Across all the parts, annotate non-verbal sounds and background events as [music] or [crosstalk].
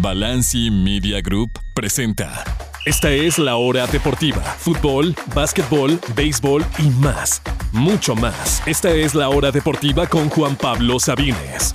Balanci Media Group presenta. Esta es la hora deportiva. Fútbol, básquetbol, béisbol y más. Mucho más. Esta es la hora deportiva con Juan Pablo Sabines.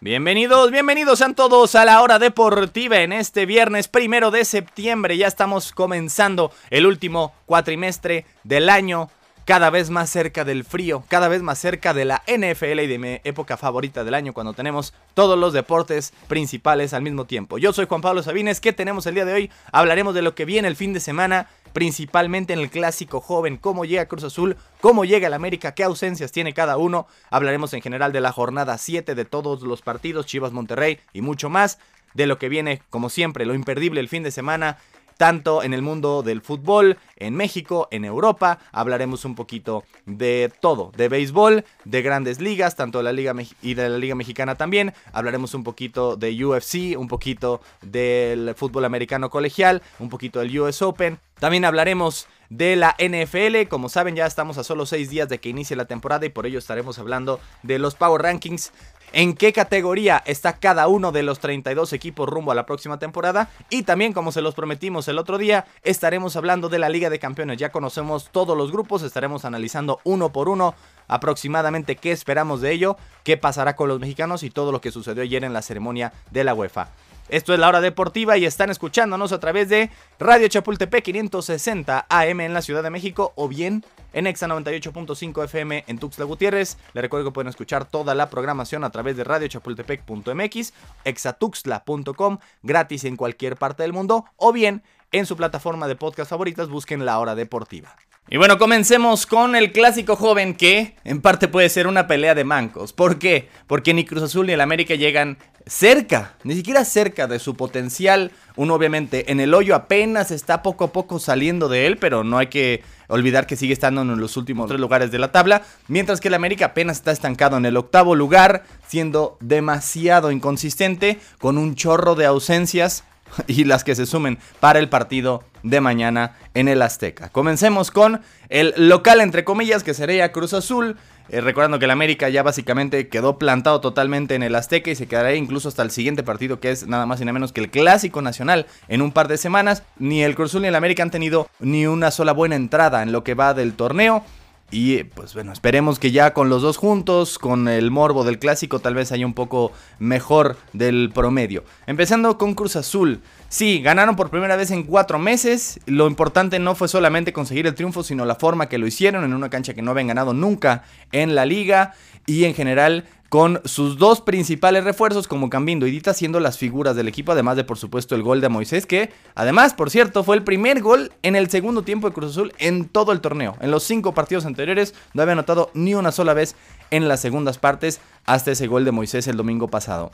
Bienvenidos, bienvenidos sean todos a la hora deportiva en este viernes primero de septiembre. Ya estamos comenzando el último cuatrimestre del año cada vez más cerca del frío, cada vez más cerca de la NFL y de mi época favorita del año cuando tenemos todos los deportes principales al mismo tiempo. Yo soy Juan Pablo Sabines, ¿qué tenemos el día de hoy? Hablaremos de lo que viene el fin de semana, principalmente en el clásico joven, cómo llega Cruz Azul, cómo llega el América, qué ausencias tiene cada uno. Hablaremos en general de la jornada 7 de todos los partidos, Chivas Monterrey y mucho más. De lo que viene, como siempre, lo imperdible el fin de semana, tanto en el mundo del fútbol, en México, en Europa. Hablaremos un poquito de todo, de béisbol, de grandes ligas, tanto de la Liga y de la Liga Mexicana también. Hablaremos un poquito de UFC, un poquito del fútbol americano colegial, un poquito del US Open. También hablaremos de la NFL. Como saben, ya estamos a solo 6 días de que inicie la temporada y por ello estaremos hablando de los Power Rankings en qué categoría está cada uno de los 32 equipos rumbo a la próxima temporada. Y también, como se los prometimos el otro día, estaremos hablando de la Liga de Campeones. Ya conocemos todos los grupos, estaremos analizando uno por uno aproximadamente qué esperamos de ello, qué pasará con los mexicanos y todo lo que sucedió ayer en la ceremonia de la UEFA. Esto es la hora deportiva y están escuchándonos a través de Radio Chapultepec 560 AM en la Ciudad de México o bien en Exa 98.5 FM en Tuxtla Gutiérrez. Les recuerdo que pueden escuchar toda la programación a través de radiochapultepec.mx, exatuxtla.com, gratis en cualquier parte del mundo o bien en su plataforma de podcast favoritas busquen la hora deportiva. Y bueno, comencemos con el clásico joven que en parte puede ser una pelea de mancos. ¿Por qué? Porque ni Cruz Azul ni el América llegan cerca, ni siquiera cerca de su potencial. Uno obviamente en el hoyo apenas está poco a poco saliendo de él, pero no hay que olvidar que sigue estando en los últimos tres lugares de la tabla, mientras que el América apenas está estancado en el octavo lugar, siendo demasiado inconsistente, con un chorro de ausencias [laughs] y las que se sumen para el partido de mañana en el Azteca. Comencemos con el local, entre comillas, que sería Cruz Azul. Eh, recordando que el América ya básicamente quedó plantado totalmente en el Azteca y se quedará incluso hasta el siguiente partido que es nada más y nada menos que el Clásico Nacional en un par de semanas. Ni el Cruz Azul ni el América han tenido ni una sola buena entrada en lo que va del torneo. Y pues bueno, esperemos que ya con los dos juntos, con el morbo del clásico, tal vez haya un poco mejor del promedio. Empezando con Cruz Azul. Sí, ganaron por primera vez en cuatro meses. Lo importante no fue solamente conseguir el triunfo, sino la forma que lo hicieron en una cancha que no habían ganado nunca en la liga. Y en general con sus dos principales refuerzos como Cambindo y Dita siendo las figuras del equipo, además de por supuesto el gol de Moisés, que además, por cierto, fue el primer gol en el segundo tiempo de Cruz Azul en todo el torneo. En los cinco partidos anteriores no había anotado ni una sola vez en las segundas partes hasta ese gol de Moisés el domingo pasado.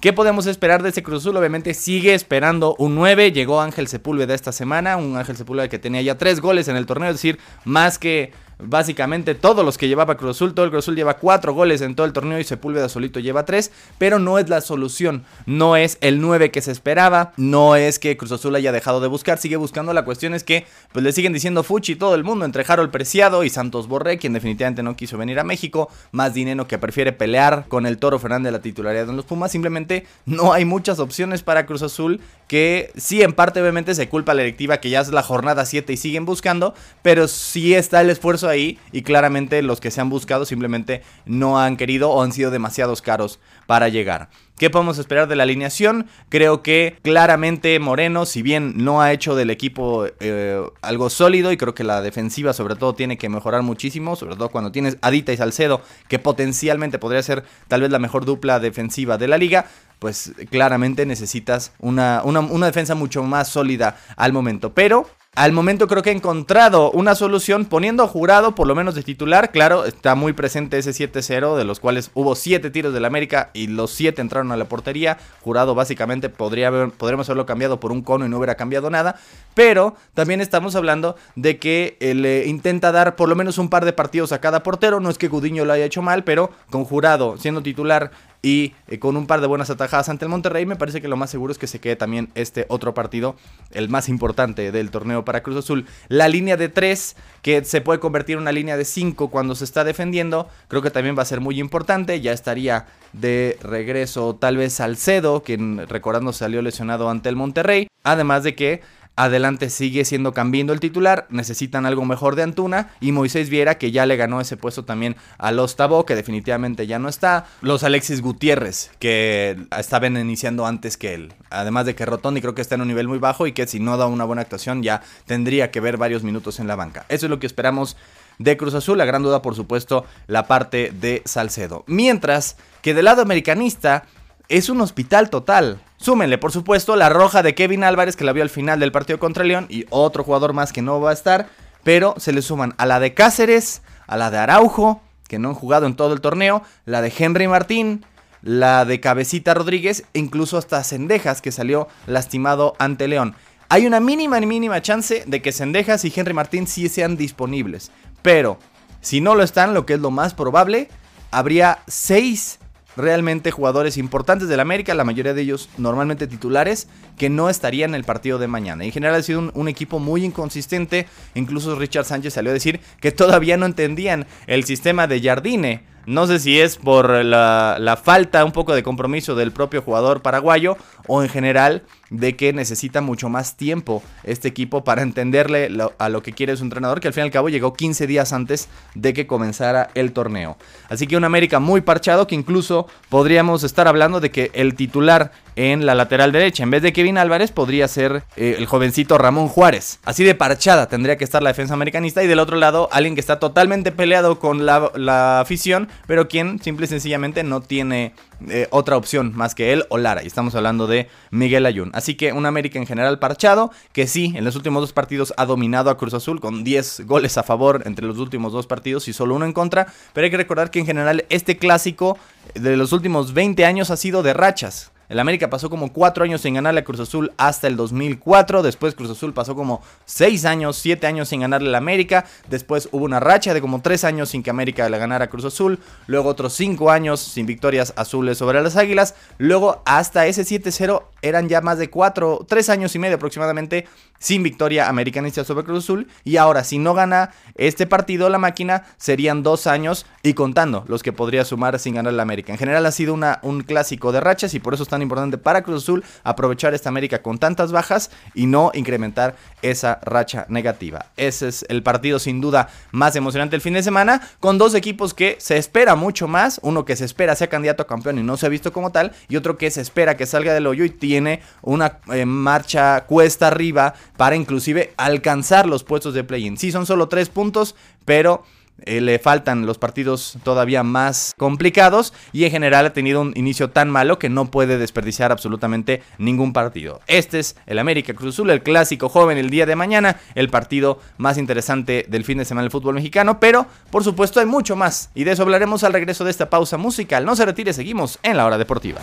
¿Qué podemos esperar de ese Cruz Azul? Obviamente sigue esperando un 9. Llegó Ángel Sepúlveda esta semana. Un Ángel Sepúlveda que tenía ya tres goles en el torneo. Es decir, más que básicamente todos los que llevaba Cruz Azul. Todo el Cruz Azul lleva cuatro goles en todo el torneo y Sepúlveda solito lleva tres. Pero no es la solución. No es el 9 que se esperaba. No es que Cruz Azul haya dejado de buscar. Sigue buscando. La cuestión es que pues le siguen diciendo Fuchi todo el mundo. Entre Harold Preciado y Santos Borré. Quien definitivamente no quiso venir a México. Más dinero que prefiere pelear con el Toro Fernández de la titularidad en los Pumas. Simplemente no hay muchas opciones para Cruz Azul. Que sí, en parte obviamente se culpa a la directiva que ya es la jornada 7 y siguen buscando. Pero sí está el esfuerzo ahí y claramente los que se han buscado simplemente no han querido o han sido demasiados caros para llegar. ¿Qué podemos esperar de la alineación? Creo que claramente Moreno, si bien no ha hecho del equipo eh, algo sólido y creo que la defensiva sobre todo tiene que mejorar muchísimo, sobre todo cuando tienes Adita y Salcedo, que potencialmente podría ser tal vez la mejor dupla defensiva de la liga, pues claramente necesitas una, una, una defensa mucho más sólida al momento. Pero al momento creo que he encontrado una solución poniendo Jurado por lo menos de titular. Claro, está muy presente ese 7-0, de los cuales hubo 7 tiros del América y los 7 entraron a la portería. Jurado básicamente podría podríamos haberlo cambiado por un cono y no hubiera cambiado nada. Pero también estamos hablando de que le intenta dar por lo menos un par de partidos a cada portero. No es que Gudiño lo haya hecho mal, pero con Jurado siendo titular y eh, con un par de buenas atajadas ante el Monterrey, me parece que lo más seguro es que se quede también este otro partido, el más importante del torneo para Cruz Azul. La línea de 3, que se puede convertir en una línea de 5 cuando se está defendiendo, creo que también va a ser muy importante. Ya estaría de regreso tal vez Salcedo, quien recordando salió lesionado ante el Monterrey. Además de que Adelante sigue siendo Cambindo el titular, necesitan algo mejor de Antuna y Moisés Viera que ya le ganó ese puesto también a los Tabó que definitivamente ya no está, los Alexis Gutiérrez que estaban iniciando antes que él, además de que Rotondi creo que está en un nivel muy bajo y que si no da una buena actuación ya tendría que ver varios minutos en la banca. Eso es lo que esperamos de Cruz Azul, la gran duda por supuesto la parte de Salcedo. Mientras que del lado americanista es un hospital total. Súmenle, por supuesto, la roja de Kevin Álvarez, que la vio al final del partido contra León, y otro jugador más que no va a estar, pero se le suman a la de Cáceres, a la de Araujo, que no han jugado en todo el torneo, la de Henry Martín, la de Cabecita Rodríguez, e incluso hasta Cendejas, que salió lastimado ante León. Hay una mínima y mínima chance de que Cendejas y Henry Martín sí sean disponibles, pero si no lo están, lo que es lo más probable, habría seis realmente jugadores importantes del América, la mayoría de ellos normalmente titulares, que no estarían en el partido de mañana. En general ha sido un, un, equipo muy inconsistente, incluso Richard Sánchez salió a decir que todavía no entendían el sistema de Jardine no sé si es por la, falta un poco de compromiso del propio jugador paraguayo o en general de que necesita mucho más tiempo este equipo para entenderle a lo que quiere su entrenador, que al fin y al cabo llegó 15 días antes de que comenzara el torneo. Así que un América muy parchado que incluso podríamos estar hablando de que el titular en la lateral derecha, en vez de Kevin Álvarez, podría ser eh, el jovencito Ramón Juárez. Así de parchada tendría que estar la defensa americanista y del otro lado alguien que está totalmente peleado con la, la afición pero quien simple y sencillamente no tiene eh, otra opción más que él o Lara. Y estamos hablando de Miguel Ayun. Así que un América en general parchado, que sí, en los últimos dos partidos ha dominado a Cruz Azul con 10 goles a favor entre los últimos dos partidos y solo uno en contra. Pero hay que recordar que en general este clásico de los últimos 20 años ha sido de rachas. El América pasó como 4 años sin ganarle a Cruz Azul hasta el 2004. Después Cruz Azul pasó como 6 años, 7 años sin ganarle al América. Después hubo una racha de como 3 años sin que América le ganara a Cruz Azul. Luego otros 5 años sin victorias azules sobre las Águilas. Luego hasta ese 7-0 eran ya más de 4, 3 años y medio aproximadamente sin victoria americanista sobre Cruz Azul. Y ahora, si no gana este partido, la máquina serían dos años y contando los que podría sumar sin ganar la América. En general ha sido una, un clásico de rachas y por eso es tan importante para Cruz Azul aprovechar esta América con tantas bajas y no incrementar esa racha negativa. Ese es el partido sin duda más emocionante el fin de semana, con dos equipos que se espera mucho más. Uno que se espera sea candidato a campeón y no se ha visto como tal, y otro que se espera que salga del hoyo y tiene una eh, marcha cuesta arriba para inclusive alcanzar los puestos de play-in. Sí, son solo tres puntos, pero eh, le faltan los partidos todavía más complicados y en general ha tenido un inicio tan malo que no puede desperdiciar absolutamente ningún partido. Este es el América Cruz Azul, el clásico joven el día de mañana, el partido más interesante del fin de semana del fútbol mexicano, pero por supuesto hay mucho más y de eso hablaremos al regreso de esta pausa musical. No se retire, seguimos en la hora deportiva.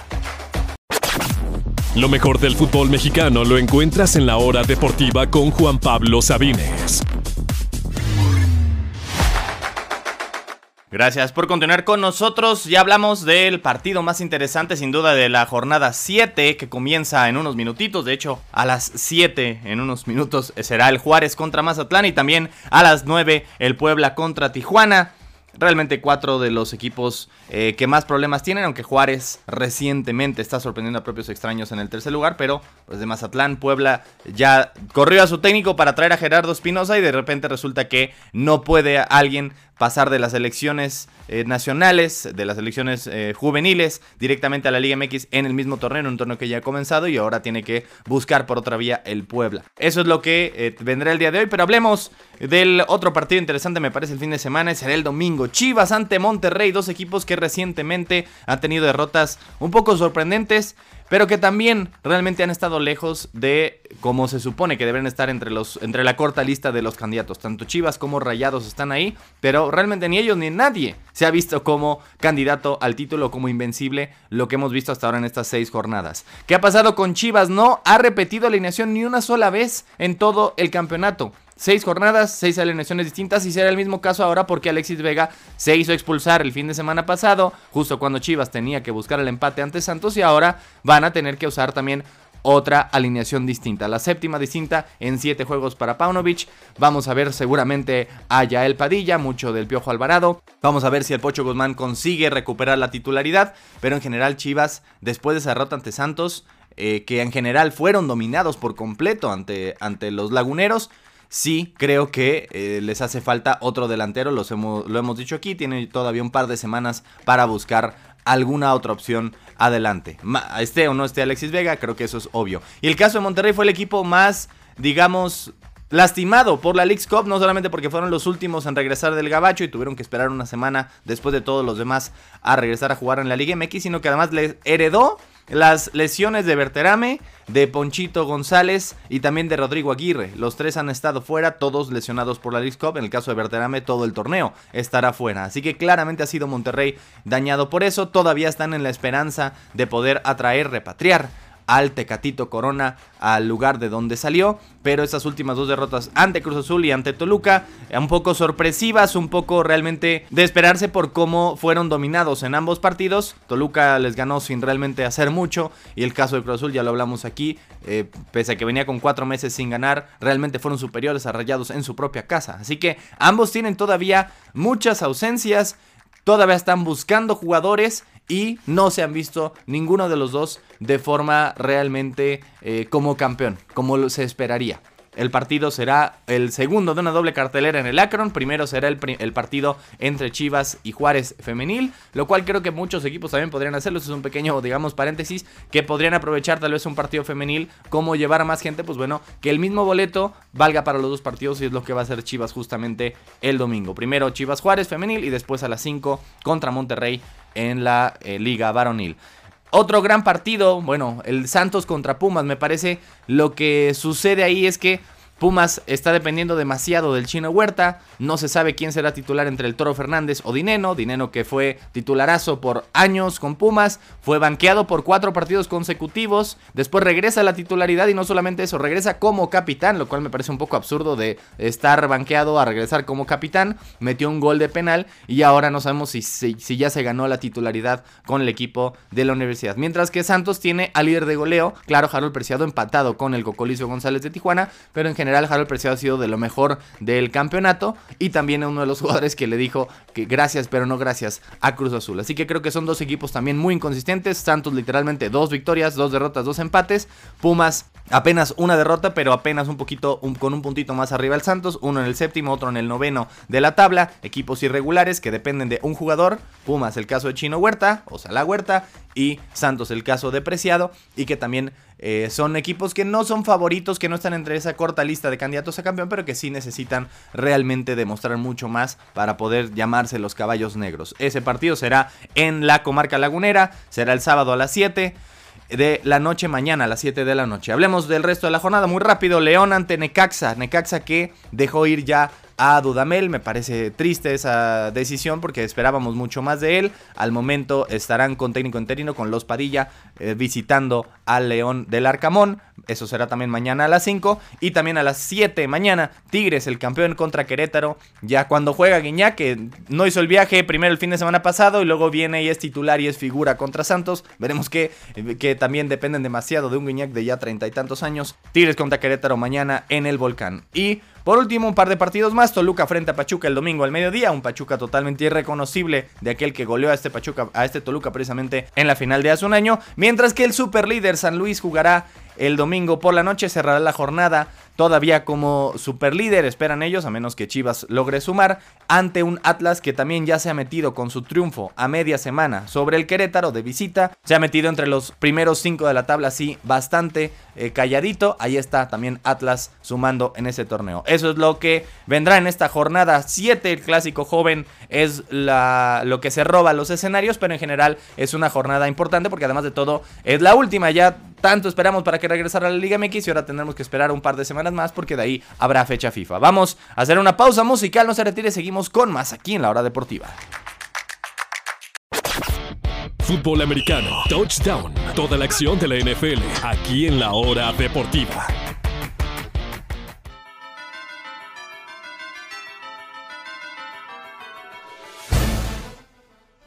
Lo mejor del fútbol mexicano lo encuentras en la hora deportiva con Juan Pablo Sabines. Gracias por continuar con nosotros. Ya hablamos del partido más interesante sin duda de la jornada 7 que comienza en unos minutitos. De hecho, a las 7 en unos minutos será el Juárez contra Mazatlán y también a las 9 el Puebla contra Tijuana realmente cuatro de los equipos eh, que más problemas tienen, aunque Juárez recientemente está sorprendiendo a propios extraños en el tercer lugar, pero pues de Mazatlán, Puebla ya corrió a su técnico para traer a Gerardo Espinosa y de repente resulta que no puede alguien pasar de las elecciones eh, nacionales, de las elecciones eh, juveniles, directamente a la Liga MX en el mismo torneo, en un torneo que ya ha comenzado y ahora tiene que buscar por otra vía el Puebla. Eso es lo que eh, vendrá el día de hoy, pero hablemos del otro partido interesante, me parece, el fin de semana, será el domingo. Chivas ante Monterrey, dos equipos que recientemente han tenido derrotas un poco sorprendentes pero que también realmente han estado lejos de como se supone que deben estar entre, los, entre la corta lista de los candidatos. Tanto Chivas como Rayados están ahí, pero realmente ni ellos ni nadie se ha visto como candidato al título, como invencible, lo que hemos visto hasta ahora en estas seis jornadas. ¿Qué ha pasado con Chivas? No ha repetido alineación ni una sola vez en todo el campeonato. Seis jornadas, seis alineaciones distintas y será el mismo caso ahora porque Alexis Vega se hizo expulsar el fin de semana pasado, justo cuando Chivas tenía que buscar el empate ante Santos y ahora van a tener que usar también otra alineación distinta. La séptima distinta en siete juegos para Paunovic. Vamos a ver seguramente a Yael Padilla, mucho del Piojo Alvarado. Vamos a ver si el Pocho Guzmán consigue recuperar la titularidad. Pero en general Chivas, después de esa derrota ante Santos, eh, que en general fueron dominados por completo ante, ante los laguneros. Sí, creo que eh, les hace falta otro delantero, lo hemos dicho aquí, tiene todavía un par de semanas para buscar alguna otra opción adelante. Esté o no esté Alexis Vega, creo que eso es obvio. Y el caso de Monterrey fue el equipo más, digamos, lastimado por la League's Cup, no solamente porque fueron los últimos en regresar del Gabacho y tuvieron que esperar una semana después de todos los demás a regresar a jugar en la Liga MX, sino que además le heredó las lesiones de Berterame, de Ponchito González y también de Rodrigo Aguirre. Los tres han estado fuera, todos lesionados por la League. En el caso de Berterame, todo el torneo estará fuera. Así que claramente ha sido Monterrey dañado por eso. Todavía están en la esperanza de poder atraer, repatriar al Tecatito Corona al lugar de donde salió. Pero esas últimas dos derrotas ante Cruz Azul y ante Toluca, un poco sorpresivas, un poco realmente de esperarse por cómo fueron dominados en ambos partidos. Toluca les ganó sin realmente hacer mucho. Y el caso de Cruz Azul, ya lo hablamos aquí, eh, pese a que venía con cuatro meses sin ganar, realmente fueron superiores a Rayados en su propia casa. Así que ambos tienen todavía muchas ausencias. Todavía están buscando jugadores y no se han visto ninguno de los dos de forma realmente eh, como campeón, como se esperaría. El partido será el segundo de una doble cartelera en el Akron. Primero será el, partido entre Chivas y Juárez femenil, lo cual creo que muchos equipos también podrían hacerlo. Es un pequeño, digamos, paréntesis, que podrían aprovechar tal vez un partido femenil como llevar a más gente, pues bueno, que el mismo boleto valga para los dos partidos y es lo que va a hacer Chivas justamente el domingo. Primero Chivas Juárez femenil y después a las 5 contra Monterrey en la eh, Liga Varonil. Otro gran partido, bueno, el Santos contra Pumas, me parece lo que sucede ahí es que Pumas está dependiendo demasiado del chino Huerta. No se sabe quién será titular entre el Toro Fernández o Dineno. Dineno que fue titularazo por años con Pumas. Fue banqueado por cuatro partidos consecutivos. Después regresa a la titularidad y no solamente eso, regresa como capitán. Lo cual me parece un poco absurdo de estar banqueado a regresar como capitán. Metió un gol de penal y ahora no sabemos si, si, ya se ganó la titularidad con el equipo de la universidad. Mientras que Santos tiene al líder de goleo. Claro, Harold Preciado empatado con el Cocolicio González de Tijuana. Pero en general general Harold Preciado ha sido de lo mejor del campeonato y también uno de los [laughs] jugadores que le dijo que gracias pero no gracias a Cruz Azul. Así que creo que son dos equipos también muy inconsistentes. Santos literalmente dos victorias, dos derrotas, dos empates. Pumas apenas una derrota pero apenas un poquito con un puntito más arriba el Santos. Uno en el séptimo, otro en el noveno de la tabla. Equipos irregulares que dependen de un jugador. Pumas el caso de Chino Huerta o Sala Huerta y Santos el caso de Preciado y que también eh, son equipos que no son favoritos, que no están entre esa corta lista de candidatos a campeón, pero que sí necesitan realmente demostrar mucho más para poder llamarse los caballos negros. Ese partido será en la comarca lagunera, será el sábado a las 7 de la noche mañana a las 7 de la noche. Hablemos del resto de la jornada muy rápido. León ante Necaxa. Necaxa que dejó ir ya a Dudamel. Me parece triste esa decisión porque esperábamos mucho más de él. Al momento estarán con técnico interino, con Los Padilla, eh, visitando al León del Arcamón. Eso será también mañana a las 5. Y también a las 7 mañana, Tigres, el campeón contra Querétaro. Ya cuando juega Guiñac, que no hizo el viaje primero el fin de semana pasado y luego viene y es titular y es figura contra Santos. Veremos que, que también dependen demasiado de un Guiñac de ya treinta y tantos años. Tigres contra Querétaro mañana en el Volcán. Y por último, un par de partidos más. Toluca frente a Pachuca el domingo al mediodía. Un Pachuca totalmente irreconocible de aquel que goleó a este Pachuca, a este Toluca precisamente en la final de hace un año. Mientras que el superlíder San Luis jugará el domingo por la noche, cerrará la jornada todavía como superlíder, esperan ellos, a menos que Chivas logre sumar, ante un Atlas que también ya se ha metido con su triunfo a media semana sobre el Querétaro de visita, se ha metido entre los primeros cinco de la tabla, así bastante eh, calladito, ahí está también Atlas sumando en ese torneo. Eso es lo que vendrá en esta jornada 7, el clásico joven es lo que se roba los escenarios, pero en general es una jornada importante porque además de todo es la última, ya tanto esperamos para que regresara a la Liga MX y ahora tendremos que esperar un par de semanas más porque de ahí habrá fecha FIFA. Vamos a hacer una pausa musical, no se retire, seguimos con más aquí en la hora deportiva. Fútbol americano, touchdown, toda la acción de la NFL, aquí en la hora deportiva.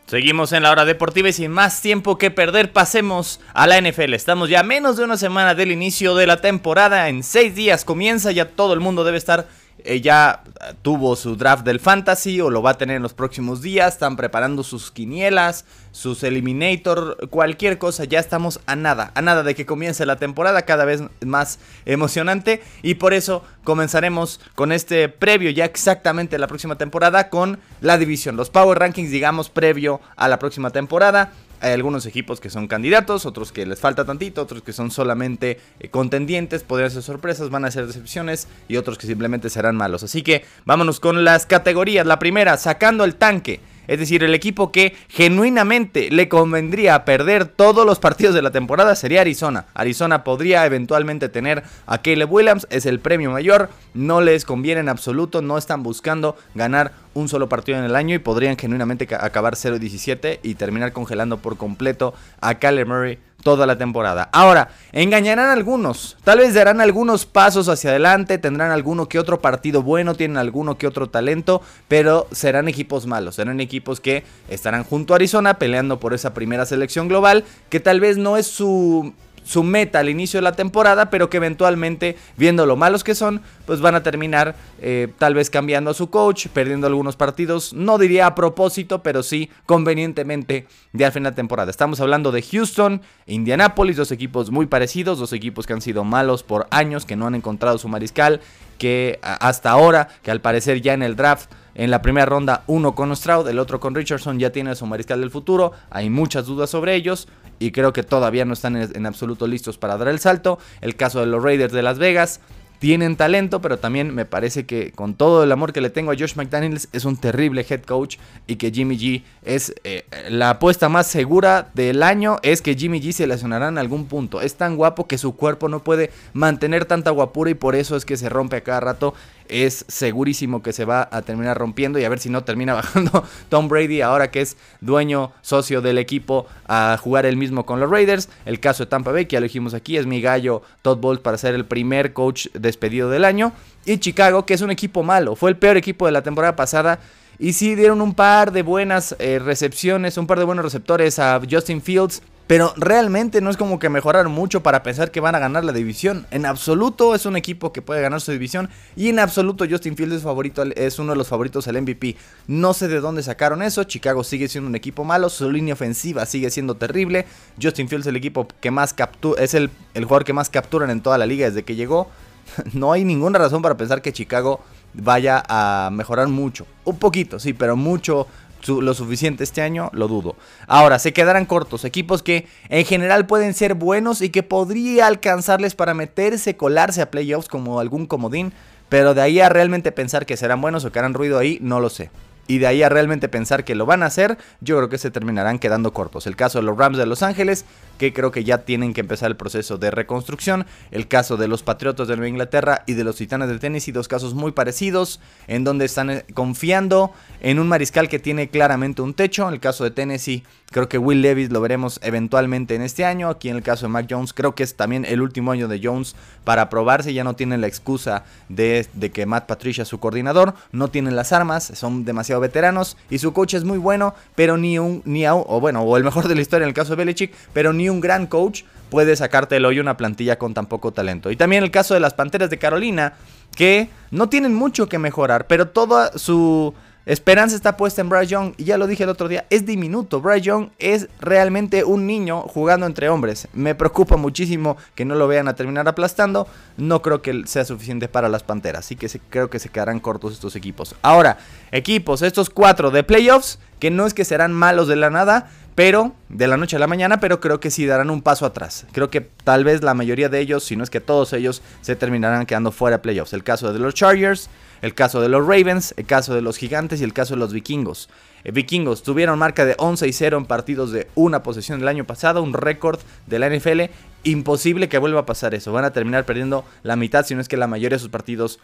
Seguimos en la hora deportiva y sin más tiempo que perder, pasemos a la NFL. Estamos ya a menos de una semana del inicio de la temporada. En seis días comienza, ya todo el mundo debe estar ella tuvo su draft del fantasy o lo va a tener en los próximos días. Están preparando sus quinielas, sus eliminator, cualquier cosa. Ya estamos a nada, a nada de que comience la temporada cada vez más emocionante. Y por eso comenzaremos con este previo ya exactamente la próxima temporada con la división. Los Power Rankings, digamos, previo a la próxima temporada. Hay algunos equipos que son candidatos, otros que les falta tantito, otros que son solamente eh, contendientes, podrían ser sorpresas, van a ser decepciones y otros que simplemente serán malos. Así que vámonos con las categorías. La primera, sacando el tanque. Es decir, el equipo que genuinamente le convendría perder todos los partidos de la temporada sería Arizona. Arizona podría eventualmente tener a Caleb Williams, es el premio mayor, no les conviene en absoluto, no están buscando ganar un solo partido en el año y podrían genuinamente acabar 0-17 y terminar congelando por completo a Caleb Murray toda la temporada. Ahora, engañarán algunos, tal vez darán algunos pasos hacia adelante, tendrán alguno que otro partido bueno, tienen alguno que otro talento, pero serán equipos malos, serán equipos que estarán junto a Arizona peleando por esa primera selección global, que tal vez no es su su meta al inicio de la temporada, pero que eventualmente, viendo lo malos que son, pues van a terminar eh, tal vez cambiando a su coach, perdiendo algunos partidos, no diría a propósito, pero sí convenientemente de al fin de temporada. Estamos hablando de Houston, Indianapolis, dos equipos muy parecidos, dos equipos que han sido malos por años, que no han encontrado su mariscal, que hasta ahora, que al parecer ya en el draft en la primera ronda, uno con Stroud, el otro con Richardson, ya tiene su mariscal del futuro. Hay muchas dudas sobre ellos y creo que todavía no están en, absoluto listos para dar el salto. El caso de los Raiders de Las Vegas, tienen talento, pero también me parece que con todo el amor que le tengo a Josh McDaniels es un terrible head coach y que Jimmy G es eh, la apuesta más segura del año es que Jimmy G se lesionará en algún punto. Es tan guapo que su cuerpo no puede mantener tanta guapura y por eso es que se rompe a cada rato es segurísimo que se va a terminar rompiendo y a ver si no termina [laughs] bajando Tom Brady ahora que es dueño socio del equipo a jugar el mismo con los Raiders. El caso de Tampa Bay, que ya lo dijimos aquí, es mi gallo Todd Bowles para ser el primer coach despedido del año. Y Chicago, que es un equipo malo, fue el peor equipo de la temporada pasada. Y sí dieron un par de buenas eh, recepciones, un par de buenos receptores a Justin Fields. Pero realmente no es como que mejorar mucho para pensar que van a ganar la división. En absoluto es un equipo que puede ganar su división. Y en absoluto Justin Fields es, favorito, es uno de los favoritos al MVP. No sé de dónde sacaron eso. Chicago sigue siendo un equipo malo. Su línea ofensiva sigue siendo terrible. Justin Fields es el equipo que más captura. Es el, el jugador que más capturan en toda la liga desde que llegó. [laughs] no hay ninguna razón para pensar que Chicago vaya a mejorar mucho. Un poquito, sí, pero mucho lo suficiente este año, lo dudo. Ahora, se quedarán cortos. Equipos que en general pueden ser buenos y que podría alcanzarles para meterse, colarse a playoffs como algún comodín. Pero de ahí a realmente pensar que serán buenos o que harán ruido ahí, no lo sé y de ahí a realmente pensar que lo van a hacer, yo creo que se terminarán quedando cortos. El caso de los Rams de Los Ángeles, que creo que ya tienen que empezar el proceso de reconstrucción. El caso de los Patriotas de Nueva Inglaterra y de los Titanes de Tennessee, dos casos muy parecidos, en donde están eh, confiando en un mariscal que tiene claramente un techo. El caso de Tennessee, creo que Will Levis lo veremos eventualmente en este año. Aquí en el caso de Mac Jones, creo que es también el último año de Jones para probarse. Ya no tienen la excusa de, de que Matt Patricia es su coordinador, no tienen las armas, son demasiado veteranos y su coach es muy bueno, pero ni un, ni o bueno, o el mejor de la historia en el caso de Belichick, pero ni un gran coach puede sacarte el hoyo una plantilla con tan poco talento. Y también el caso de las Panteras de Carolina, que no tienen mucho que mejorar, pero toda su Esperanza está puesta en Bryce Young y ya lo dije el otro día, es diminuto. Bryce Young es realmente un niño jugando entre hombres. Me preocupa muchísimo que no lo vean a terminar aplastando. No creo que sea suficiente para las Panteras, así que creo que se quedarán cortos estos equipos. Ahora, equipos, estos cuatro de playoffs, que no es que serán malos de la nada, pero de la noche a la mañana, pero creo que sí darán un paso atrás. Creo que tal vez la mayoría de ellos, si no es que todos ellos, se terminarán quedando fuera de playoffs. El caso de los Chargers, el caso de los Ravens, el caso de los Gigantes y el caso de los Vikingos. Eh, vikingos tuvieron marca de 11 y 0 en partidos de una posesión el año pasado, un récord de la NFL. Imposible que vuelva a pasar eso. Van a terminar perdiendo la mitad, si no es que la mayoría de sus partidos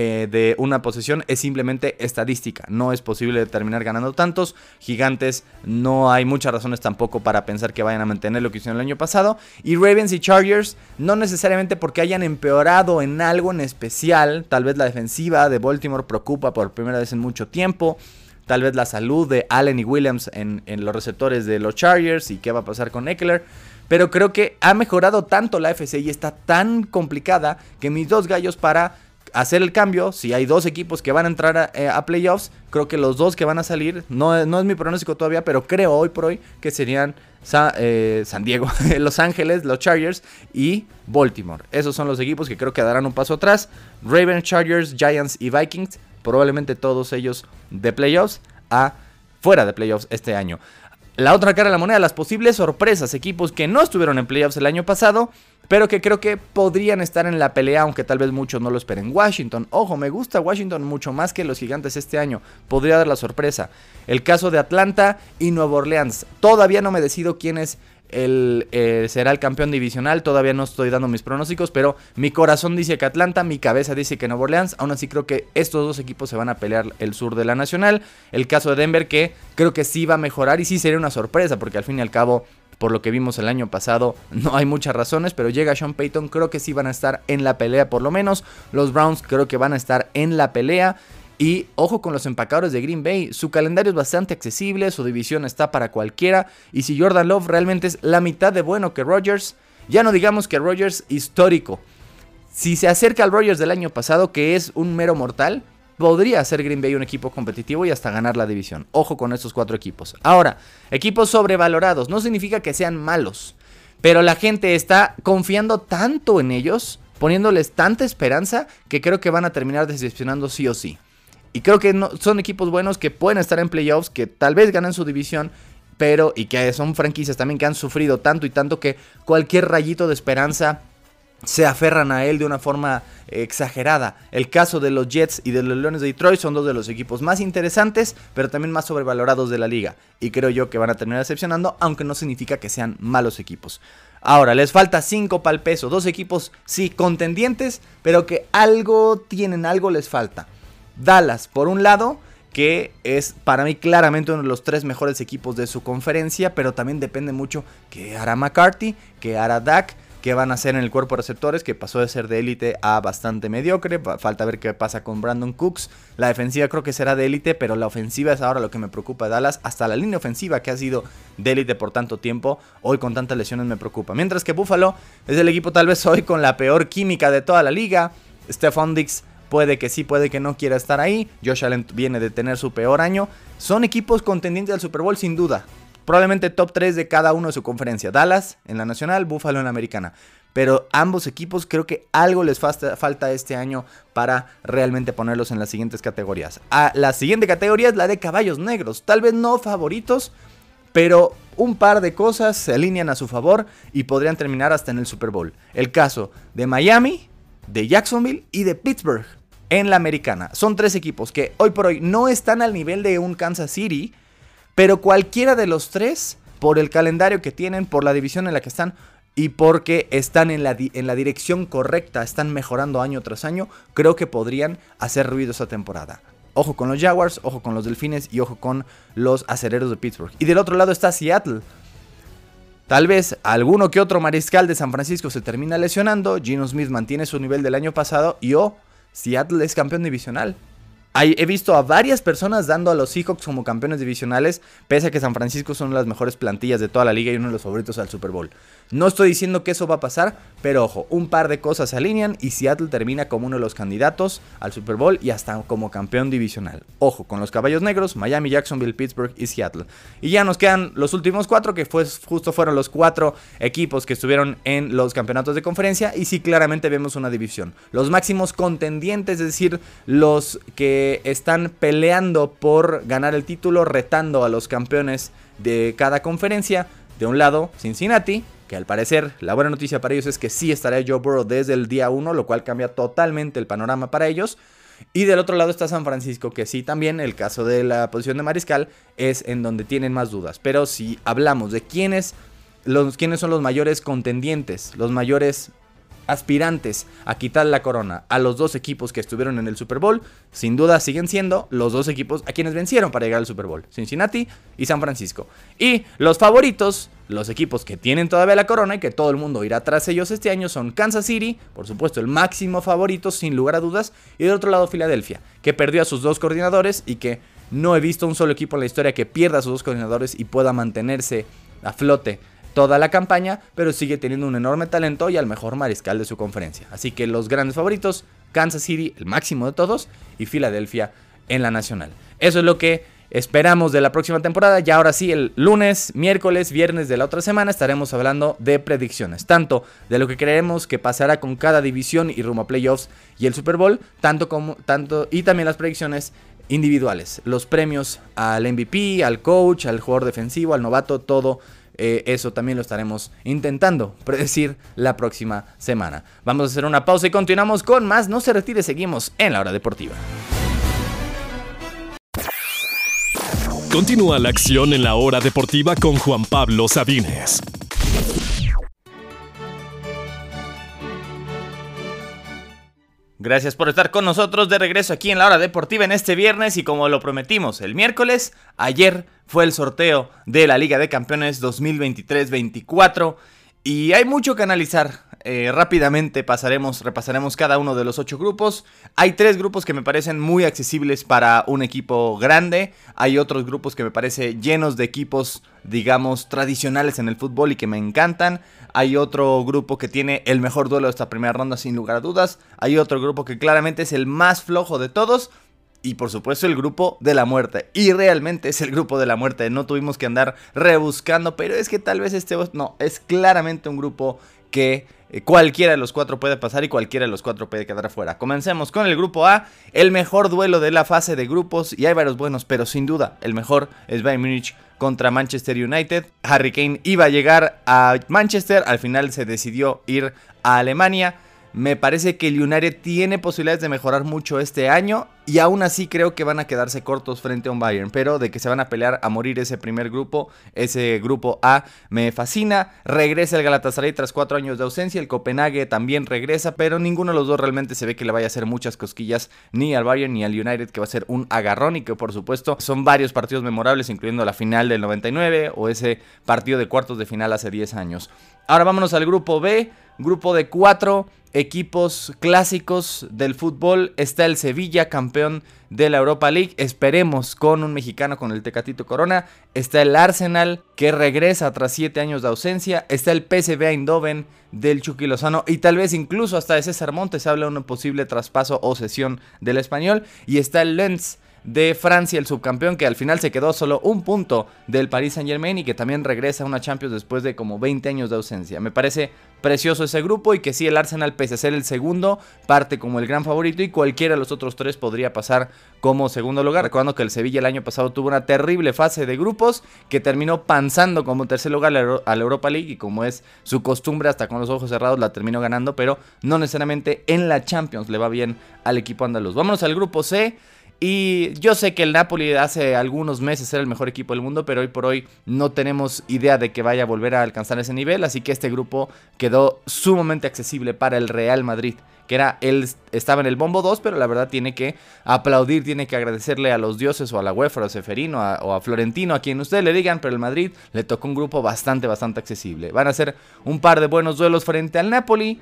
eh, de una posesión es simplemente estadística. No es posible terminar ganando tantos. Gigantes, no hay muchas razones tampoco para pensar que vayan a mantener lo que hicieron el año pasado. Y Ravens y Chargers, no necesariamente porque hayan empeorado en algo en especial. Tal vez la defensiva de Baltimore preocupa por primera vez en mucho tiempo. tal vez la salud de Allen y Williams en, en los receptores de los Chargers y qué va a pasar con Eckler. Pero creo que ha mejorado tanto la FC y está tan complicada que mis dos gallos para hacer el cambio, si hay dos equipos que van a entrar a, eh, playoffs, creo que los dos que van a salir, no, no, es mi pronóstico todavía, pero creo hoy por hoy que serían eh, San Diego, [laughs] Los Ángeles, los Chargers y Baltimore. Esos son los equipos que creo que darán un paso atrás. Ravens, Chargers, Giants y Vikings, probablemente todos ellos de playoffs a fuera de playoffs este año. La otra cara de la moneda, las posibles sorpresas, equipos que no estuvieron en playoffs el año pasado, pero que creo que podrían estar en la pelea, aunque tal vez muchos no lo esperen. Washington, ojo, me gusta Washington mucho más que los gigantes este año, podría dar la sorpresa. El caso de Atlanta y Nueva Orleans, todavía no me decido quién es el, eh, será el campeón divisional. Todavía no estoy dando mis pronósticos, pero mi corazón dice que Atlanta, mi cabeza dice que Nueva Orleans. Aún así creo que estos dos equipos se van a pelear el sur de la nacional. El caso de Denver que creo que sí va a mejorar y sí sería una sorpresa porque al fin y al cabo por lo que vimos el año pasado, [laughs] no hay muchas razones, pero llega Sean Payton, creo que sí van a estar en la pelea por lo menos. Los Browns creo que van a estar en la pelea. Y ojo con los empacadores de Green Bay, su calendario es bastante accesible, su división está para cualquiera. Y si Jordan Love realmente es la mitad de bueno que Rodgers, ya no digamos que Rodgers histórico. Si se acerca al Rodgers del año pasado, que es un mero mortal, podría ser Green Bay un equipo competitivo y hasta ganar la división. Ojo con estos cuatro equipos. Ahora, equipos sobrevalorados no significa que sean malos, pero la gente está confiando tanto en ellos, poniéndoles tanta esperanza, que creo que van a terminar decepcionando sí o sí. Y creo que son equipos buenos que pueden estar en playoffs, que tal vez ganen su división, pero y que son franquicias también que han sufrido tanto y tanto que cualquier rayito de esperanza se aferran a él de una forma exagerada. El caso de los Jets y de los Leones de Detroit son dos de los equipos más interesantes, pero también más sobrevalorados de la liga. Y creo yo que van a terminar decepcionando, aunque no significa que sean malos equipos. Ahora, les falta 5 para el peso. Dos equipos, sí, contendientes, pero que algo tienen, algo les falta. Dallas, por un lado, que es para mí claramente uno de los tres mejores equipos de su conferencia, pero también depende mucho que hará McCarthy, que hará Dak, que van a hacer en el cuerpo de receptores, que pasó de ser de élite a bastante mediocre. Falta ver qué pasa con Brandon Cooks. La defensiva creo que será de élite, pero la ofensiva es ahora lo que me preocupa de Dallas. Hasta la línea ofensiva que ha sido de élite por tanto tiempo, hoy con tantas lesiones me preocupa. Mientras que Buffalo es el equipo tal vez hoy con la peor química de toda la liga. Stephon Dix Puede que sí, puede que no quiera estar ahí. Josh Allen viene de tener su peor año. Son equipos contendientes al Super Bowl sin duda. Probablemente top 3 de cada uno de su conferencia. Dallas en la nacional, Buffalo en la americana. Pero ambos equipos creo que algo les falta, este año para realmente ponerlos en las siguientes categorías. A la siguiente categoría es la de caballos negros. Tal vez no favoritos, pero un par de cosas se alinean a su favor y podrían terminar hasta en el Super Bowl. El caso de Miami, de Jacksonville y de Pittsburgh en la americana. Son tres equipos que hoy por hoy no están al nivel de un Kansas City, pero cualquiera de los tres, por el calendario que tienen, por la división en la que están y porque están en la, en la dirección correcta, están mejorando año tras año, creo que podrían hacer ruido esta temporada. Ojo con los Jaguars, ojo con los Delfines y ojo con los Acereros de Pittsburgh. Y del otro lado está Seattle. Tal vez alguno que otro mariscal de San Francisco se termina lesionando, Gino Smith mantiene su nivel del año pasado y o Seattle es campeón divisional he visto a varias personas dando a los Seahawks como campeones divisionales, pese a que San Francisco son las mejores plantillas de toda la liga y uno de los favoritos al Super Bowl. No estoy diciendo que eso va a pasar, pero ojo, un par de cosas se alinean y Seattle termina como uno de los candidatos al Super Bowl y hasta como campeón divisional. Ojo, con los caballos negros, Miami, Jacksonville, Pittsburgh y Seattle. Y ya nos quedan los últimos cuatro, que fue, justo fueron los cuatro equipos que estuvieron en los campeonatos de conferencia. Y sí, claramente vemos una división. Los máximos contendientes, es decir, los que están peleando por ganar el título, retando a los campeones de cada conferencia. De un lado, Cincinnati, que al parecer la buena noticia para ellos es que sí estará Joe Burrow desde el día 1, lo cual cambia totalmente el panorama para ellos. Y del otro lado está San Francisco, que sí también el caso de la posición de mariscal es en donde tienen más dudas. Pero si hablamos de quiénes, los, quiénes son los mayores contendientes, los mayores aspirantes a quitar la corona a los dos equipos que estuvieron en el Super Bowl, sin duda siguen siendo los dos equipos a quienes vencieron para llegar al Super Bowl, Cincinnati y San Francisco. Y los favoritos, los equipos que tienen todavía la corona y que todo el mundo irá tras ellos este año son Kansas City, por supuesto el máximo favorito sin lugar a dudas, y del otro lado Filadelfia, que perdió a sus dos coordinadores y que No he visto un solo equipo en la historia que pierda a sus dos coordinadores y pueda mantenerse a flote toda la campaña, pero sigue teniendo un enorme talento y al mejor mariscal de su conferencia. Así que los grandes favoritos, Kansas City, el máximo de todos, y Filadelfia en la nacional. Eso es lo que esperamos de la próxima temporada. Ya ahora sí, el lunes, miércoles, viernes de la otra semana estaremos hablando de predicciones, tanto de lo que creemos que pasará con cada división y rumbo a playoffs y el Super Bowl, tanto como tanto y también las predicciones individuales, los premios al MVP, al coach, al jugador defensivo, al novato, todo eh, eso también lo estaremos intentando [laughs] predecir la próxima semana. Vamos a hacer una pausa y continuamos con más. No se retire, seguimos en la hora deportiva. Continúa la acción en la hora deportiva con Juan Pablo Sabines. Gracias por estar con nosotros de regreso aquí en la hora deportiva en este viernes y como lo prometimos el miércoles, ayer fue el sorteo de la Liga de Campeones 2023-24 y hay mucho que analizar. Eh, rápidamente pasaremos, repasaremos cada uno de los ocho grupos. Hay tres grupos que me parecen muy accesibles para un equipo grande. Hay otros grupos que me parecen llenos de equipos, digamos, tradicionales en el fútbol y que me encantan. Hay otro grupo que tiene el mejor duelo de esta primera ronda sin lugar a dudas. Hay otro grupo que claramente es el más flojo de todos. Y por supuesto el grupo de la muerte. Y realmente es el grupo de la muerte. No tuvimos que andar rebuscando. Pero es que tal vez este... No, es claramente un grupo que eh, cualquiera de los cuatro puede pasar y cualquiera de los cuatro puede quedar afuera. Comencemos con el grupo A, el mejor duelo de la fase de grupos y hay varios buenos, pero sin duda el mejor es Bayern Munich contra Manchester United. Harry Kane iba a llegar a Manchester, al final se decidió ir a Alemania. Me parece que el United tiene posibilidades de mejorar mucho este año y aún así creo que van a quedarse cortos frente a un Bayern, pero de que se van a pelear a morir ese primer grupo, ese grupo A, me fascina. Regresa el Galatasaray tras cuatro años de ausencia, el Copenhague también regresa, pero ninguno de los dos realmente se ve que le vaya a hacer muchas cosquillas ni al Bayern ni al United, que va a ser un agarrón y que por supuesto son varios partidos memorables, incluyendo la final del 99 o ese partido de cuartos de final hace 10 años. Ahora vámonos al grupo B, grupo de cuatro equipos clásicos del fútbol. Está el Sevilla, campeón de la Europa League. Esperemos con un mexicano con el Tecatito Corona. Está el Arsenal, que regresa tras 7 años de ausencia. Está el PSV Eindhoven del Chucky. Y tal vez incluso hasta de César Montes habla de un posible traspaso o cesión del español. Y está el Lens de Francia, el subcampeón, que al final se quedó solo un punto del Paris Saint Germain y que también regresa a una Champions después de como 20 años de ausencia. Me parece precioso ese grupo y que sí, el Arsenal, pese a ser el segundo, parte como el gran favorito y cualquiera de los otros tres podría pasar como segundo lugar. Recordando que el Sevilla el año pasado tuvo una terrible fase de grupos que terminó panzando como tercer lugar a la Europa League y como es su costumbre, hasta con los ojos cerrados la terminó ganando, pero no necesariamente en la Champions le va bien al equipo andaluz. Vámonos al grupo C. Y yo sé que el Napoli hace algunos meses era el mejor equipo del mundo, pero hoy por hoy no tenemos idea de que vaya a volver a alcanzar ese nivel, así que este grupo quedó sumamente accesible para el Real Madrid, que era él estaba en el bombo 2, pero la verdad tiene que aplaudir, tiene que agradecerle a los dioses o a la UEFA, o a Seferino o a Florentino, a quien ustedes le digan, pero el Madrid le tocó un grupo bastante, bastante accesible. Van a ser un par de buenos duelos frente al Napoli.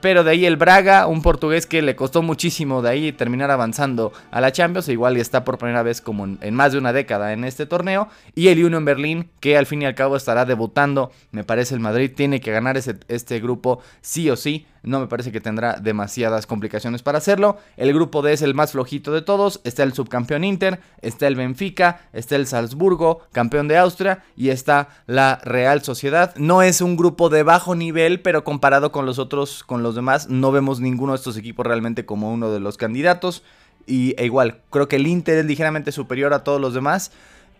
Pero de ahí el Braga, un portugués que le costó muchísimo de ahí terminar avanzando a la Champions, igual está por primera vez como en, más de una década en este torneo. Y el Union Berlín, que al fin y al cabo estará debutando, me parece el Madrid tiene que ganar este grupo sí o sí no me parece que tendrá demasiadas complicaciones para hacerlo. El grupo D es el más flojito de todos. Está el subcampeón Inter, está el Benfica, está el Salzburgo, campeón de Austria, y está la Real Sociedad. No es un grupo de bajo nivel, pero comparado con los otros, con los demás, no vemos ninguno de estos equipos realmente como uno de los candidatos. Y e igual, creo que el Inter es ligeramente superior a todos los demás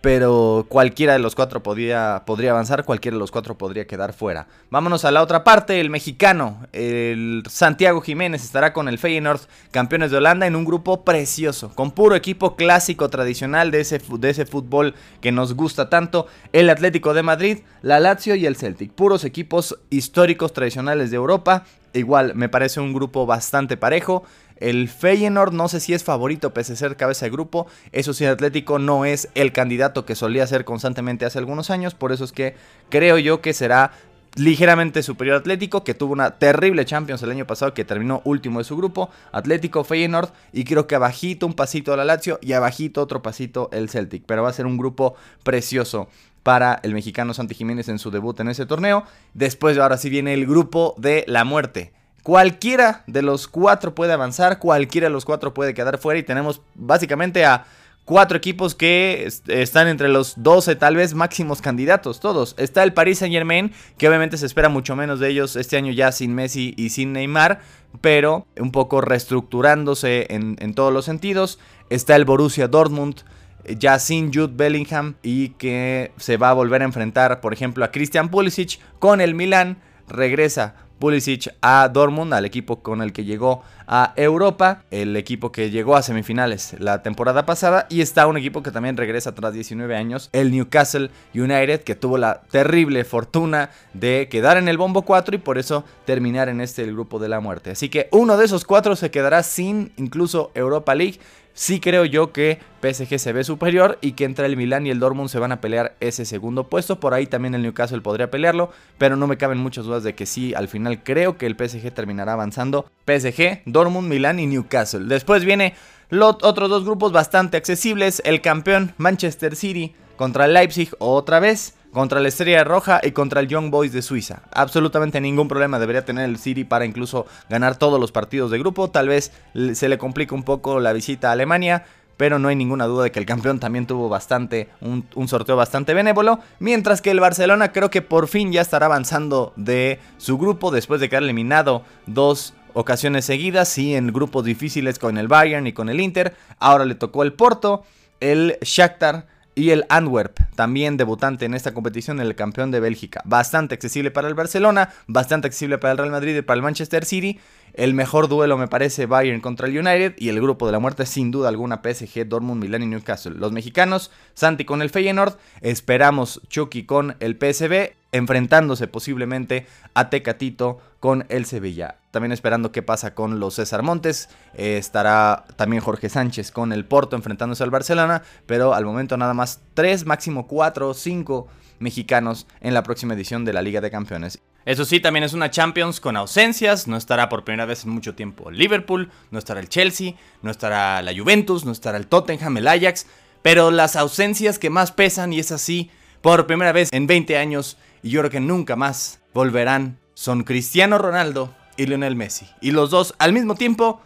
pero cualquiera de los cuatro podría, avanzar, cualquiera de los cuatro podría quedar fuera. Vámonos a la otra parte, el mexicano, el Santiago Jiménez estará con el Feyenoord, campeones de Holanda, en un grupo precioso, con puro equipo clásico tradicional de ese, de ese fútbol que nos gusta tanto, el Atlético de Madrid, la Lazio y el Celtic, puros equipos históricos tradicionales de Europa, igual me parece un grupo bastante parejo. El Feyenoord no sé si es favorito pese a ser cabeza de grupo. Eso sí, Atlético no es el candidato que solía ser constantemente hace algunos años. Por eso es que creo yo que será ligeramente superior Atlético, que tuvo una terrible Champions el año pasado, que terminó último de su grupo, Atlético, Feyenoord, y creo que abajito un pasito la Lazio y abajito otro pasito el Celtic, pero va a ser un grupo precioso para el mexicano Santi Jiménez en su debut en ese torneo. Después ahora sí viene el grupo de la muerte. Cualquiera de los cuatro puede avanzar, cualquiera de los cuatro puede quedar fuera y tenemos básicamente a cuatro equipos que están entre los 12 tal vez máximos candidatos, todos. Está el Paris Saint Germain, que obviamente se espera mucho menos de ellos este año ya sin Messi y sin Neymar, pero un poco reestructurándose en, todos los sentidos. Está el Borussia Dortmund, ya sin Jude Bellingham y que se va a volver a enfrentar, por ejemplo, a Christian Pulisic con el Milan. Regresa Pulisic a Dortmund, al equipo con el que llegó a Europa, el equipo que llegó a semifinales la temporada pasada, y está un equipo que también regresa tras 19 años, el Newcastle United, que tuvo la terrible fortuna de quedar en el bombo 4 y por eso terminar en este el grupo de la muerte. Así que uno de esos cuatro se quedará sin incluso Europa League. Sí creo yo que PSG se ve superior y que entre el Milan y el Dortmund se van a pelear ese segundo puesto. Por ahí también el Newcastle podría pelearlo, pero no me caben muchas dudas de que sí, al final creo que el PSG terminará avanzando. PSG, Dortmund, Milan y Newcastle. Después viene los otros dos grupos bastante accesibles. El campeón Manchester City contra Leipzig otra vez contra la Estrella Roja y contra el Young Boys de Suiza. Absolutamente ningún problema debería tener el City para incluso ganar todos los partidos de grupo. Tal vez se le complica un poco la visita a Alemania, pero no hay ninguna duda de que el campeón también tuvo bastante, un, sorteo bastante benévolo, mientras que el Barcelona creo que por fin ya estará avanzando de su grupo después de quedar eliminado dos ocasiones seguidas y en grupos difíciles con el Bayern y con el Inter, ahora le tocó el Porto, el Shakhtar, y el Antwerp, también debutante en esta competición, el campeón de Bélgica. Bastante accesible para el Barcelona, bastante accesible para el Real Madrid y para el Manchester City. El mejor duelo me parece Bayern contra el United y el grupo de la muerte sin duda alguna PSG, Dortmund, Milán y Newcastle. Los mexicanos, Santi con el Feyenoord, esperamos Chucky con el PSV, enfrentándose posiblemente a Tecatito con el Sevilla. También esperando qué pasa con los César Montes. Eh, estará también Jorge Sánchez con el Porto enfrentándose al Barcelona. Pero al momento nada más 3, máximo 4, 5 mexicanos en la próxima edición de la Liga de Campeones. Eso sí, también es una Champions con ausencias. No estará por primera vez en mucho tiempo Liverpool, no estará el Chelsea, no estará la Juventus, no estará el Tottenham, el Ajax. Pero las ausencias que más pesan, y es así, por primera vez en 20 años, y yo creo que nunca más volverán son Cristiano Ronaldo y Lionel Messi. Y los dos al mismo tiempo,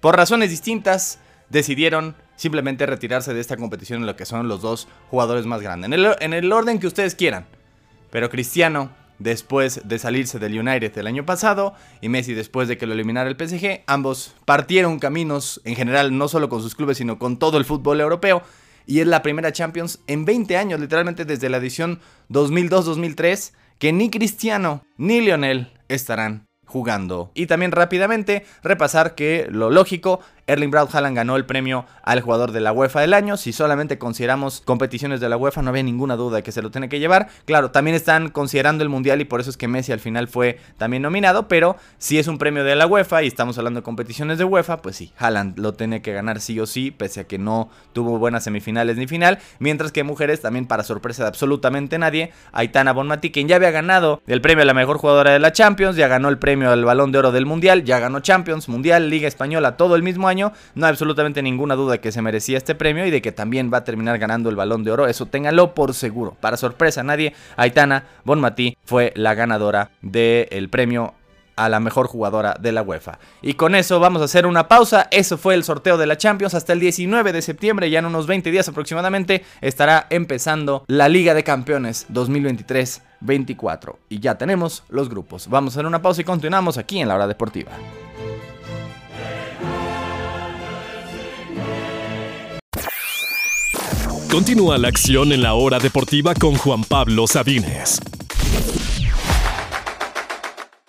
por razones distintas, decidieron simplemente retirarse de esta competición en lo que son los dos jugadores más grandes. En el, en el orden que ustedes quieran. Pero Cristiano, después de salirse del United el año pasado, y Messi después de que lo eliminara el PSG, ambos partieron caminos en general, no solo con sus clubes, sino con todo el fútbol europeo. Y es la primera Champions en 20 años, literalmente desde la edición 2002-2003 que ni Cristiano ni Lionel estarán jugando. Y también rápidamente repasar que lo lógico Erling Braut Haaland ganó el premio al jugador de la UEFA del año. Si solamente consideramos competiciones de la UEFA, no había ninguna duda de que se lo tiene que llevar. Claro, también están considerando el Mundial y por eso es que Messi al final fue también nominado. Pero si es un premio de la UEFA y estamos hablando de competiciones de UEFA, pues sí, Haaland lo tiene que ganar sí o sí, pese a que no tuvo buenas semifinales ni final. Mientras que mujeres, también para sorpresa de absolutamente nadie, Aitana Bonmati, quien ya había ganado el premio a la mejor jugadora de la Champions, ya ganó el premio al Balón de Oro del Mundial, ya ganó Champions, Mundial, Liga Española, todo el mismo año no hay absolutamente ninguna duda de que se merecía este premio y de que también va a terminar ganando el balón de oro. Eso téngalo por seguro. Para sorpresa nadie, Aitana Bonmatí fue la ganadora del premio a la mejor jugadora de la UEFA. Y con eso vamos a hacer una pausa. Eso fue el sorteo de la Champions. Hasta el 19 de septiembre, ya en unos 20 días aproximadamente, estará empezando la Liga de Campeones 2023-24. Y ya tenemos los grupos. Vamos a hacer una pausa y continuamos aquí en la hora deportiva. Continúa la acción en la hora deportiva con Juan Pablo Sabines.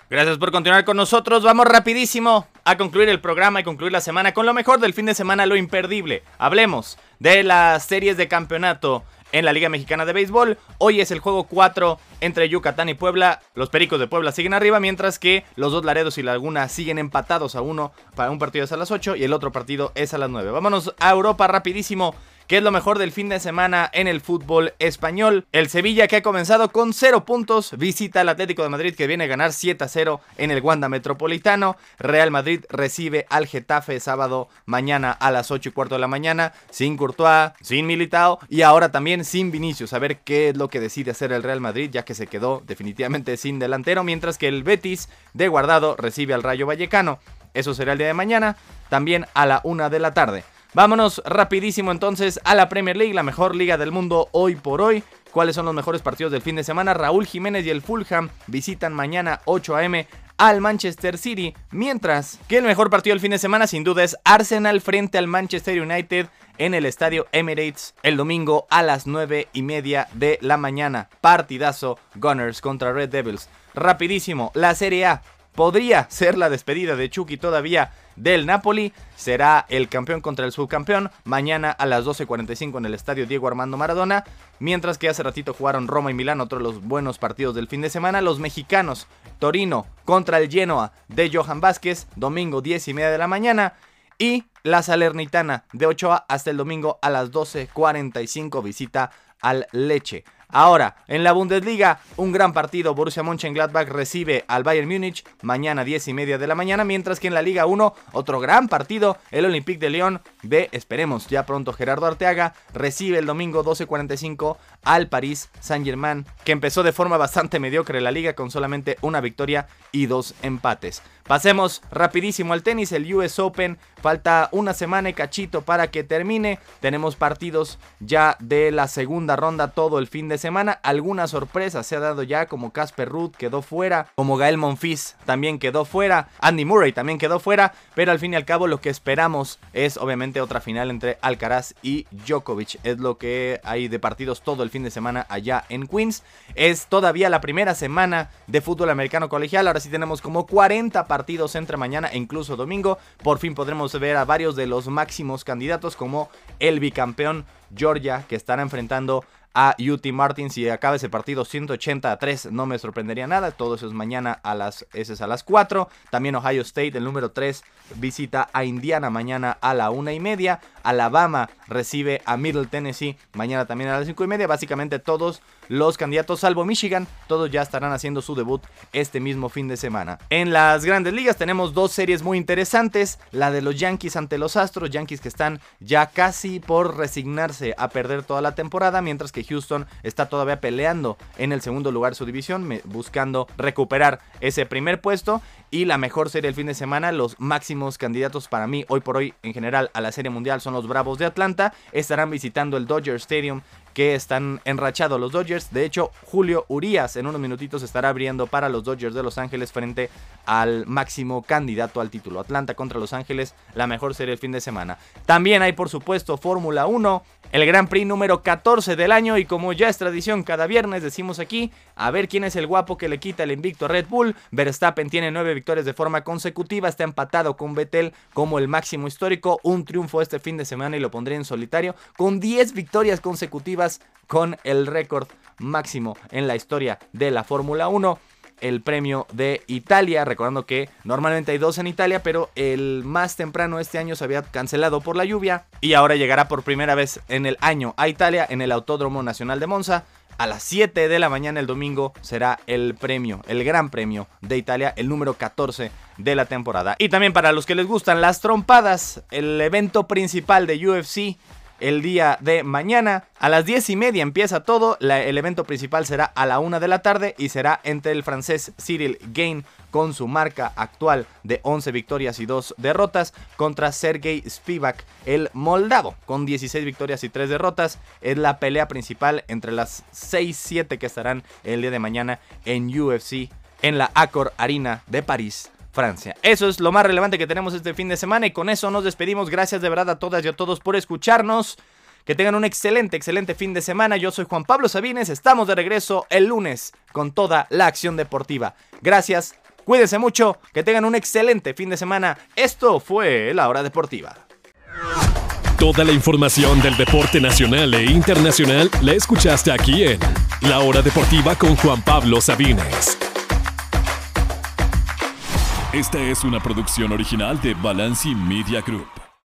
Gracias por continuar con nosotros. Vamos rapidísimo a concluir el programa y concluir la semana con lo mejor del fin de semana, lo imperdible. Hablemos de las series de campeonato en la Liga Mexicana de Béisbol. Hoy es el juego 4 entre Yucatán y Puebla. Los Pericos de Puebla siguen arriba, mientras que los dos Laredos y Laguna siguen empatados a uno. Para un partido es a las 8 y el otro partido es a las 9. Vámonos a Europa rapidísimo. ¿Qué es lo mejor del fin de semana en el fútbol español? El Sevilla que ha comenzado con 0 puntos, visita al Atlético de Madrid que viene a ganar 7 a 0 en el Wanda Metropolitano. Real Madrid recibe al Getafe sábado mañana a las 8 y cuarto de la mañana, sin Courtois, sin Militao y ahora también sin Vinicius. A ver qué es lo que decide hacer el Real Madrid, ya que se quedó definitivamente sin delantero, mientras que el Betis de Guardado recibe al Rayo Vallecano. Eso será el día de mañana, también a la 1 de la tarde. Vámonos rapidísimo entonces a la Premier League, la mejor liga del mundo hoy por hoy. ¿Cuáles son los mejores partidos del fin de semana? Raúl Jiménez y el Fulham visitan mañana 8 a.m. al Manchester City, mientras que el mejor partido del fin de semana sin duda es Arsenal frente al Manchester United en el estadio Emirates el domingo a las 9 y media de la mañana. Partidazo Gunners contra Red Devils. Rapidísimo, la Serie A podría ser la despedida de Chucky todavía del Napoli. Será el campeón contra el subcampeón mañana a las 12.45 en el estadio Diego Armando Maradona. Mientras que hace ratito jugaron Roma y Milán, otro de los buenos partidos del fin de semana. Los mexicanos, Torino contra el Genoa de Johan Vázquez, domingo 10 y media de la mañana. Y la Salernitana de Ochoa hasta el domingo a las 12.45 visita al Leche. Ahora, en la Bundesliga, un gran partido. Borussia Mönchengladbach recibe al Bayern Múnich mañana 10 y media de la mañana. Mientras que en la Liga 1, otro gran partido. El Olympique de Lyon de, esperemos ya pronto, Gerardo Arteaga recibe el domingo 12.45 al París Saint-Germain, que empezó de forma bastante mediocre la liga con solamente una victoria y dos empates. Pasemos rapidísimo al tenis, el US Open. Falta una semana y cachito para que termine. Tenemos partidos ya de la segunda ronda todo el fin de semana. Algunas sorpresas se ha dado ya, como Casper Ruth quedó fuera, como Gael Monfils también quedó fuera, Andy Murray también quedó fuera. Pero al fin y al cabo, lo que esperamos es obviamente otra final entre Alcaraz y Djokovic. Es lo que hay de partidos todo el fin de semana allá en Queens. Es todavía la primera semana de fútbol americano colegial. Ahora sí tenemos como 40 partidos partidos entre mañana e incluso domingo. Por fin podremos ver a varios de los máximos candidatos como el bicampeón Georgia que estará enfrentando a UT Martin. Si acaba ese partido 180 a 3, no me sorprendería nada. Todo eso es mañana a las, es a las 4. También Ohio State, el número 3, visita a Indiana mañana a la 1 y media. Alabama recibe a Middle Tennessee mañana también a las 5 y media. Básicamente todos los candidatos, salvo Michigan, todos ya estarán haciendo su debut este mismo fin de semana. En las grandes ligas tenemos dos series muy interesantes. La de los Yankees ante los Astros. Yankees que están ya casi por resignarse a perder toda la temporada. Mientras que Houston está todavía peleando en el segundo lugar su división, buscando recuperar ese primer puesto. Y la mejor serie del fin de semana, los máximos candidatos para mí hoy por hoy en general a la serie mundial son los Bravos de Atlanta. Estarán visitando el Dodger Stadium que están enrachados los Dodgers. De hecho, Julio Urias en unos minutitos estará abriendo para los Dodgers de Los Ángeles frente al máximo candidato al título. Atlanta contra Los Ángeles, la mejor serie del fin de semana. También hay, por supuesto, Fórmula 1, el Gran Prix número 14 del año y como ya es tradición cada viernes decimos aquí, a ver quién es el guapo que le quita el invicto a Red Bull. Verstappen tiene nueve victorias de forma consecutiva, está empatado con Vettel como el máximo histórico, un triunfo este fin de semana y lo pondría en solitario, con 10 victorias consecutivas con el récord máximo en la historia de la Fórmula 1 el premio de Italia. Recordando que normalmente hay dos en Italia, pero el más temprano este año se había cancelado por la lluvia y ahora llegará por primera vez en el año a Italia en el Autódromo Nacional de Monza. A las 7 de la mañana el domingo será el premio, el gran premio de Italia, el número 14 de la temporada. Y también para los que les gustan las trompadas, el evento principal de UFC el día de mañana. A las 10 y media empieza todo. el evento principal será a la 1 de la tarde y será entre el francés Cyril Gain con su marca actual de 11 victorias y 2 derrotas contra Sergey Spivak, el moldavo, con 16 victorias y 3 derrotas. Es la pelea principal entre las 6-7 que estarán el día de mañana en UFC en la Accor Arena de París. Francia. Eso es lo más relevante que tenemos este fin de semana y con eso nos despedimos. Gracias de verdad a todas y a todos por escucharnos. Que tengan un excelente, excelente fin de semana. Yo soy Juan Pablo Sabines. Estamos de regreso el lunes con toda la acción deportiva. Gracias, cuídense mucho, que tengan un excelente fin de semana. Esto fue La Hora Deportiva. Toda la información del deporte nacional e internacional la escuchaste aquí en La Hora Deportiva con Juan Pablo Sabines. Esta es una producción original de Balanci Media Group.